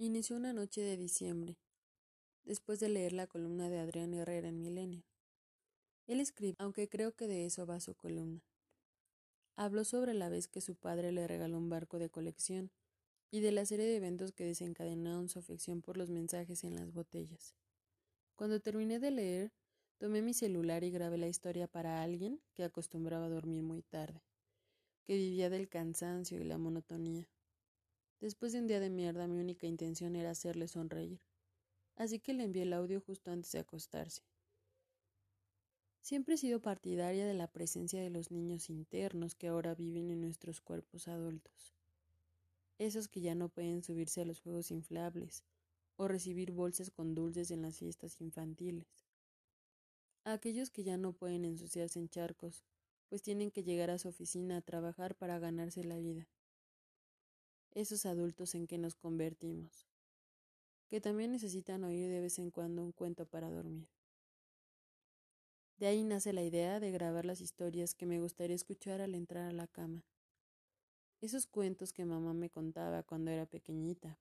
Inició una noche de diciembre, después de leer la columna de Adrián Herrera en Milenio. Él escribe, aunque creo que de eso va su columna. Habló sobre la vez que su padre le regaló un barco de colección y de la serie de eventos que desencadenaron su afección por los mensajes en las botellas. Cuando terminé de leer, tomé mi celular y grabé la historia para alguien que acostumbraba a dormir muy tarde, que vivía del cansancio y la monotonía. Después de un día de mierda, mi única intención era hacerle sonreír, así que le envié el audio justo antes de acostarse. Siempre he sido partidaria de la presencia de los niños internos que ahora viven en nuestros cuerpos adultos. Esos que ya no pueden subirse a los juegos inflables o recibir bolsas con dulces en las fiestas infantiles. aquellos que ya no pueden ensuciarse en charcos, pues tienen que llegar a su oficina a trabajar para ganarse la vida esos adultos en que nos convertimos, que también necesitan oír de vez en cuando un cuento para dormir. De ahí nace la idea de grabar las historias que me gustaría escuchar al entrar a la cama. Esos cuentos que mamá me contaba cuando era pequeñita.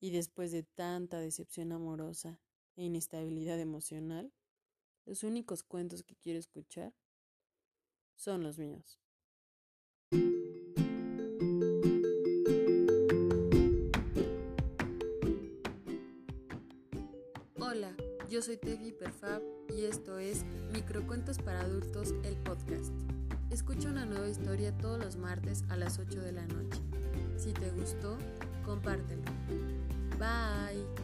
Y después de tanta decepción amorosa e inestabilidad emocional, los únicos cuentos que quiero escuchar son los míos. Yo soy Tefi Perfab y esto es Microcuentos para Adultos, el podcast. Escucha una nueva historia todos los martes a las 8 de la noche. Si te gustó, compártelo. Bye.